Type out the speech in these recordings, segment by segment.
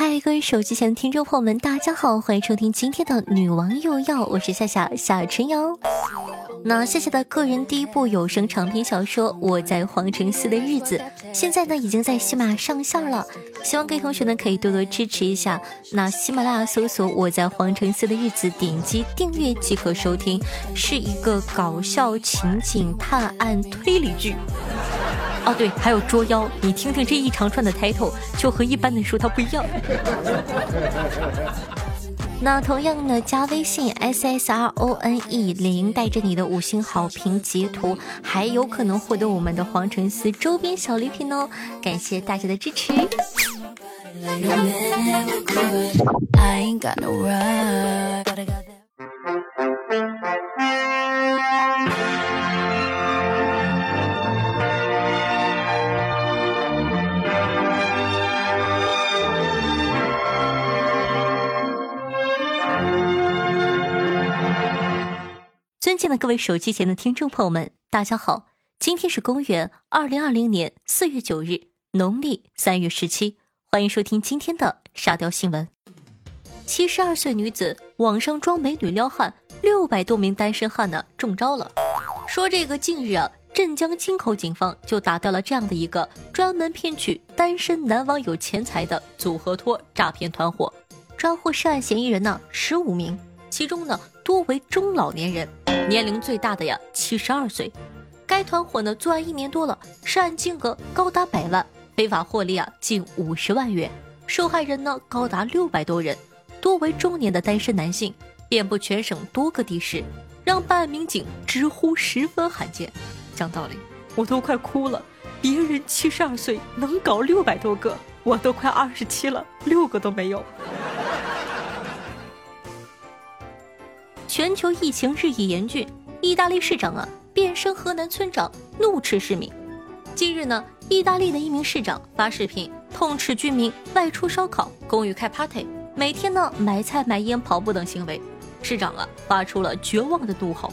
嗨，各位手机前的听众朋友们，大家好，欢迎收听今天的女王又要，我是夏夏夏春瑶。那夏夏的个人第一部有声长篇小说《我在皇城寺的日子》，现在呢已经在喜马上线了，希望各位同学呢可以多多支持一下。那喜马拉雅搜索《我在皇城寺的日子》，点击订阅即可收听，是一个搞笑情景探案推理剧。哦，对，还有捉妖，你听听这一长串的 title，就和一般的书它不一样。那同样呢，加微信 s s r o n e 零，带着你的五星好评截图，还有可能获得我们的皇城寺周边小礼品哦！感谢大家的支持。各位手机前的听众朋友们，大家好！今天是公元二零二零年四月九日，农历三月十七，欢迎收听今天的沙雕新闻。七十二岁女子网上装美女撩汉，六百多名单身汉呢中招了。说这个近日啊，镇江金口警方就打掉了这样的一个专门骗取单身男网友钱财的组合托诈骗团伙，抓获涉案嫌疑人呢十五名。其中呢，多为中老年人，年龄最大的呀，七十二岁。该团伙呢，作案一年多了，涉案金额高达百万，非法获利啊，近五十万元。受害人呢，高达六百多人，多为中年的单身男性，遍布全省多个地市，让办案民警直呼十分罕见。讲道理，我都快哭了。别人七十二岁能搞六百多个，我都快二十七了，六个都没有。全球疫情日益严峻，意大利市长啊变身河南村长，怒斥市民。近日呢，意大利的一名市长发视频痛斥居民外出烧烤、公寓开 party、每天呢买菜买烟、跑步等行为。市长啊发出了绝望的怒吼：“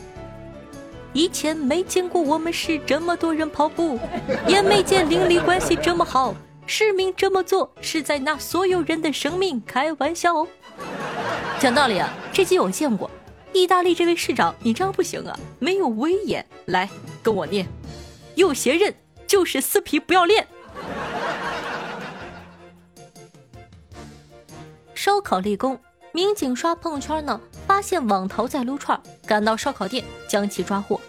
以前没见过我们市这么多人跑步，也没见邻里关系这么好。市民这么做是在拿所有人的生命开玩笑。”哦讲道理啊，这集我见过。意大利这位市长，你这样不行啊，没有威严。来，跟我念：有些人就是死皮不要脸。烧烤立功，民警刷朋友圈呢，发现网逃在撸串，赶到烧烤店将其抓获。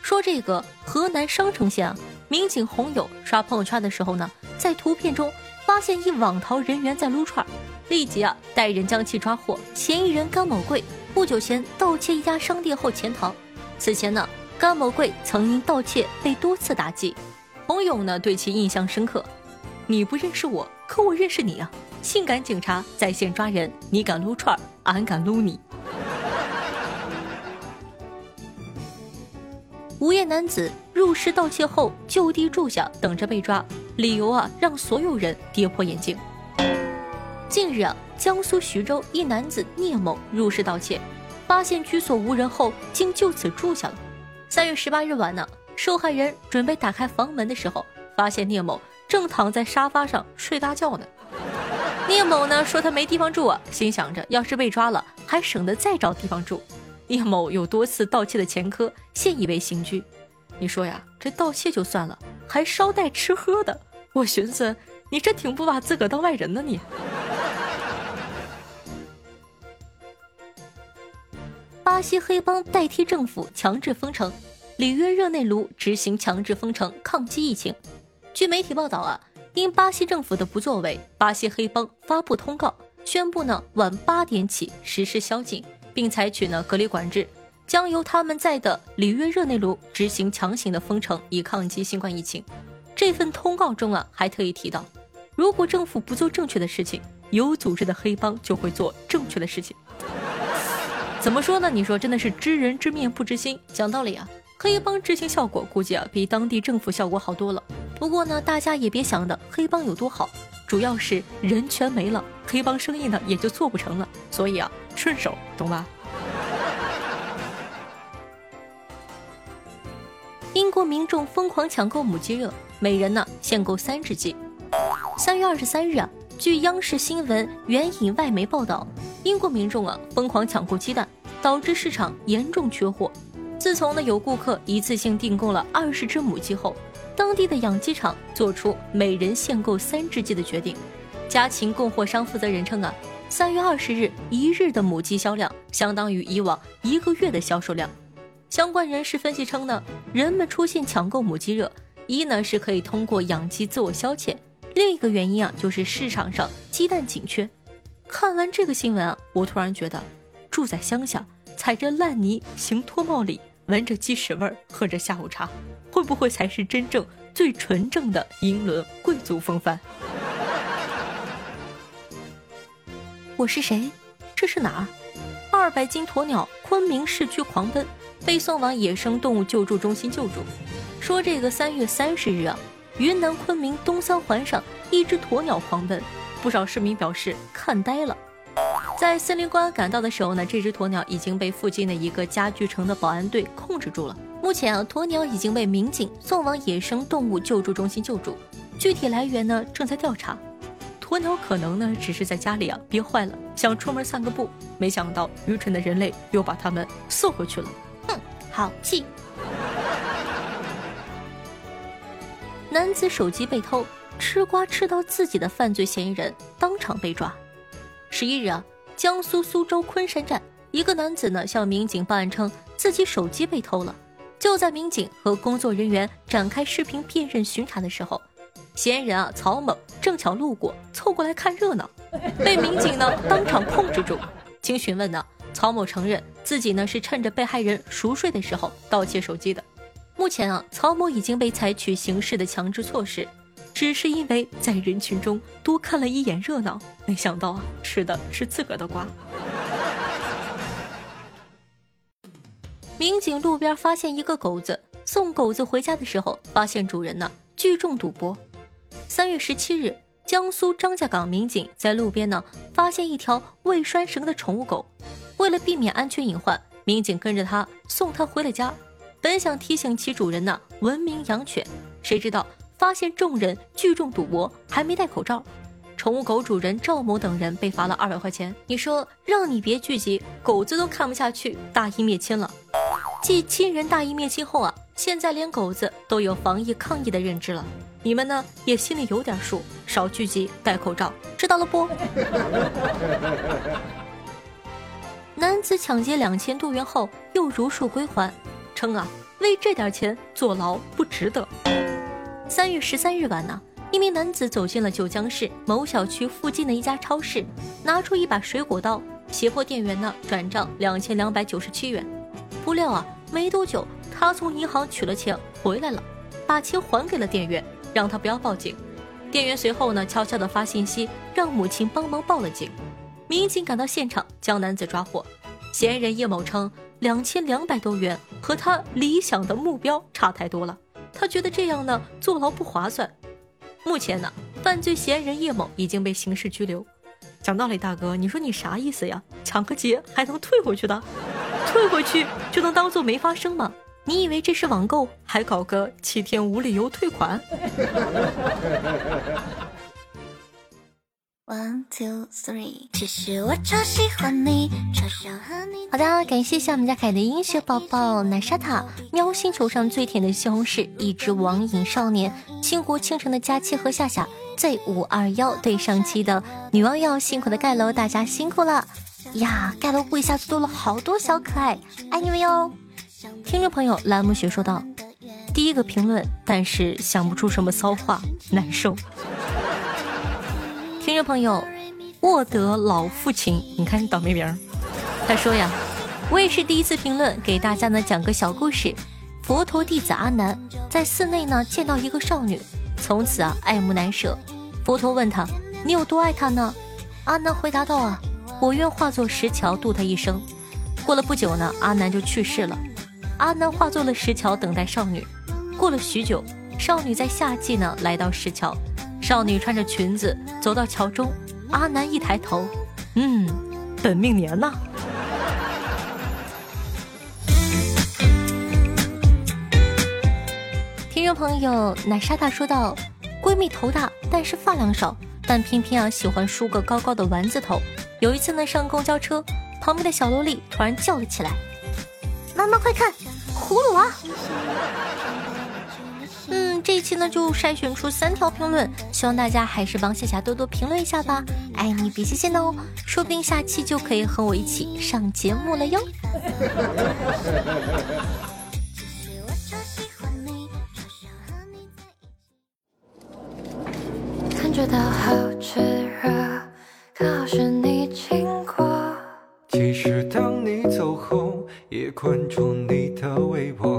说这个河南商城县啊，民警洪友刷朋友圈的时候呢，在图片中发现一网逃人员在撸串，立即啊带人将其抓获。嫌疑人甘某贵。不久前盗窃一家商店后潜逃。此前呢，甘某贵曾因盗窃被多次打击，洪勇呢对其印象深刻。你不认识我，可我认识你啊！性感警察在线抓人，你敢撸串，俺敢撸你。无业男子入室盗窃后就地住下，等着被抓，理由啊让所有人跌破眼镜。近日啊。江苏徐州一男子聂某入室盗窃，发现居所无人后，竟就此住下了。三月十八日晚呢，受害人准备打开房门的时候，发现聂某正躺在沙发上睡大觉呢。聂某呢说他没地方住啊，心想着要是被抓了，还省得再找地方住。聂某有多次盗窃的前科，现已被刑拘。你说呀，这盗窃就算了，还捎带吃喝的，我寻思你这挺不把自个当外人呢你。巴西黑帮代替政府强制封城，里约热内卢执行强制封城抗击疫情。据媒体报道啊，因巴西政府的不作为，巴西黑帮发布通告，宣布呢晚八点起实施宵禁，并采取呢隔离管制，将由他们在的里约热内卢执行强行的封城，以抗击新冠疫情。这份通告中啊还特意提到，如果政府不做正确的事情，有组织的黑帮就会做正确的事情。怎么说呢？你说真的是知人知面不知心。讲道理啊，黑帮执行效果估计啊比当地政府效果好多了。不过呢，大家也别想的黑帮有多好，主要是人全没了，黑帮生意呢也就做不成了。所以啊，顺手，懂吧？英国民众疯狂抢购母鸡热，每人呢限购三只鸡。三月二十三日啊。据央视新闻援引外媒报道，英国民众啊疯狂抢购鸡蛋，导致市场严重缺货。自从呢有顾客一次性订购了二十只母鸡后，当地的养鸡场做出每人限购三只鸡的决定。家禽供货商负责人称啊，三月二十日一日的母鸡销量相当于以往一个月的销售量。相关人士分析称呢，人们出现抢购母鸡热，一呢是可以通过养鸡自我消遣，另一个原因啊就是市场上鸡蛋紧缺。看完这个新闻啊，我突然觉得，住在乡下，踩着烂泥行脱帽礼。闻着鸡屎味儿，喝着下午茶，会不会才是真正最纯正的英伦贵族风范？我是谁？这是哪儿？二百斤鸵鸟昆明市区狂奔，被送往野生动物救助中心救助。说这个三月三十日啊，云南昆明东三环上一只鸵鸟狂奔，不少市民表示看呆了。在森林公安赶到的时候呢，这只鸵鸟已经被附近的一个家具城的保安队控制住了。目前啊，鸵鸟已经被民警送往野生动物救助中心救助，具体来源呢正在调查。鸵鸟可能呢只是在家里啊憋坏了，想出门散个步，没想到愚蠢的人类又把它们送回去了。哼，好气！男子手机被偷，吃瓜吃到自己的犯罪嫌疑人当场被抓。十一日啊。江苏苏州昆山站，一个男子呢向民警报案称自己手机被偷了。就在民警和工作人员展开视频辨认巡查的时候，嫌疑人啊曹某正巧路过，凑过来看热闹，被民警呢当场控制住。经询问呢，曹某承认自己呢是趁着被害人熟睡的时候盗窃手机的。目前啊，曹某已经被采取刑事的强制措施。只是因为在人群中多看了一眼热闹，没想到啊，吃的是自个的瓜。民警路边发现一个狗子，送狗子回家的时候，发现主人呢聚众赌博。三月十七日，江苏张家港民警在路边呢发现一条未拴绳的宠物狗，为了避免安全隐患，民警跟着它送它回了家，本想提醒其主人呢文明养犬，谁知道。发现众人聚众赌博，还没戴口罩，宠物狗主人赵某等人被罚了二百块钱。你说让你别聚集，狗子都看不下去，大义灭亲了。继亲人大义灭亲后啊，现在连狗子都有防疫抗疫的认知了。你们呢也心里有点数，少聚集，戴口罩，知道了不？男子抢劫两千多元后又如数归还，称啊为这点钱坐牢不值得。三月十三日晚呢，一名男子走进了九江市某小区附近的一家超市，拿出一把水果刀，胁迫店员呢转账两千两百九十七元。不料啊，没多久他从银行取了钱回来了，把钱还给了店员，让他不要报警。店员随后呢悄悄地发信息让母亲帮忙报了警。民警赶到现场将男子抓获。嫌疑人叶某称，两千两百多元和他理想的目标差太多了。他觉得这样呢坐牢不划算。目前呢，犯罪嫌疑人叶某已经被刑事拘留。讲道理，大哥，你说你啥意思呀？抢个劫还能退回去的？退回去就能当做没发生吗？你以为这是网购，还搞个七天无理由退款？One two three，其实我超喜欢你，超想和你。好的，感谢下我们家凯的音乐宝宝奶沙塔，喵星球上最甜的西红柿，一只网瘾少年，倾国倾城的佳期和夏夏，Z 五二幺对上期的女王要辛苦的盖楼，大家辛苦了呀！盖楼户一下子多了好多小可爱，爱你们哟！听众朋友蓝木雪说道：“第一个评论，但是想不出什么骚话，难受。听众朋友，沃德老父亲，你看倒霉名他说呀，我也是第一次评论，给大家呢讲个小故事。佛陀弟子阿难在寺内呢见到一个少女，从此啊爱慕难舍。佛陀问他，你有多爱她呢？阿难回答道啊，我愿化作石桥度她一生。过了不久呢，阿难就去世了。阿难化作了石桥等待少女。过了许久，少女在夏季呢来到石桥。少女穿着裙子走到桥中，阿南一抬头，嗯，本命年呐。听众朋友奶沙大说道：“闺蜜头大，但是发量少，但偏偏啊喜欢梳个高高的丸子头。有一次呢，上公交车，旁边的小萝莉突然叫了起来：“妈妈快看，葫芦娃！”，这一期呢就筛选出三条评论，希望大家还是帮夏夏多多评论一下吧，爱你比心心的哦，说不定下期就可以和我一起上节目了哟。感觉到好炽热，刚好是你经过。其实当你走后，也关注你的微博。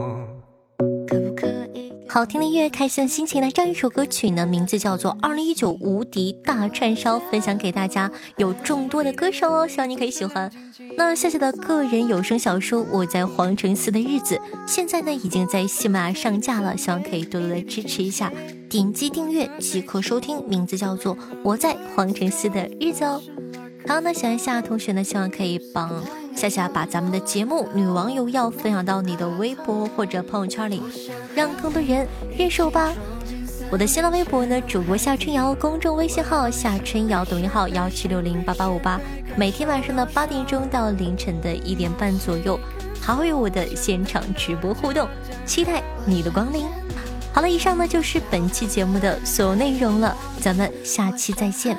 好听的音乐，开心的心情。来，这样一首歌曲呢，名字叫做《二零一九无敌大串烧》，分享给大家。有众多的歌手哦，希望你可以喜欢。那夏夏的个人有声小说《我在皇城寺的日子》，现在呢已经在喜马拉雅上架了，希望可以多多的支持一下，点击订阅即可收听。名字叫做《我在皇城寺的日子》哦。好，那喜欢夏同学呢，希望可以帮。夏夏把咱们的节目《女王有药》分享到你的微博或者朋友圈里，让更多人认识我吧。我的新浪微博呢，主播夏春瑶，公众微信号夏春瑶，抖音号幺七六零八八五八。每天晚上的八点钟到凌晨的一点半左右，还会有我的现场直播互动，期待你的光临。好了，以上呢就是本期节目的所有内容了，咱们下期再见。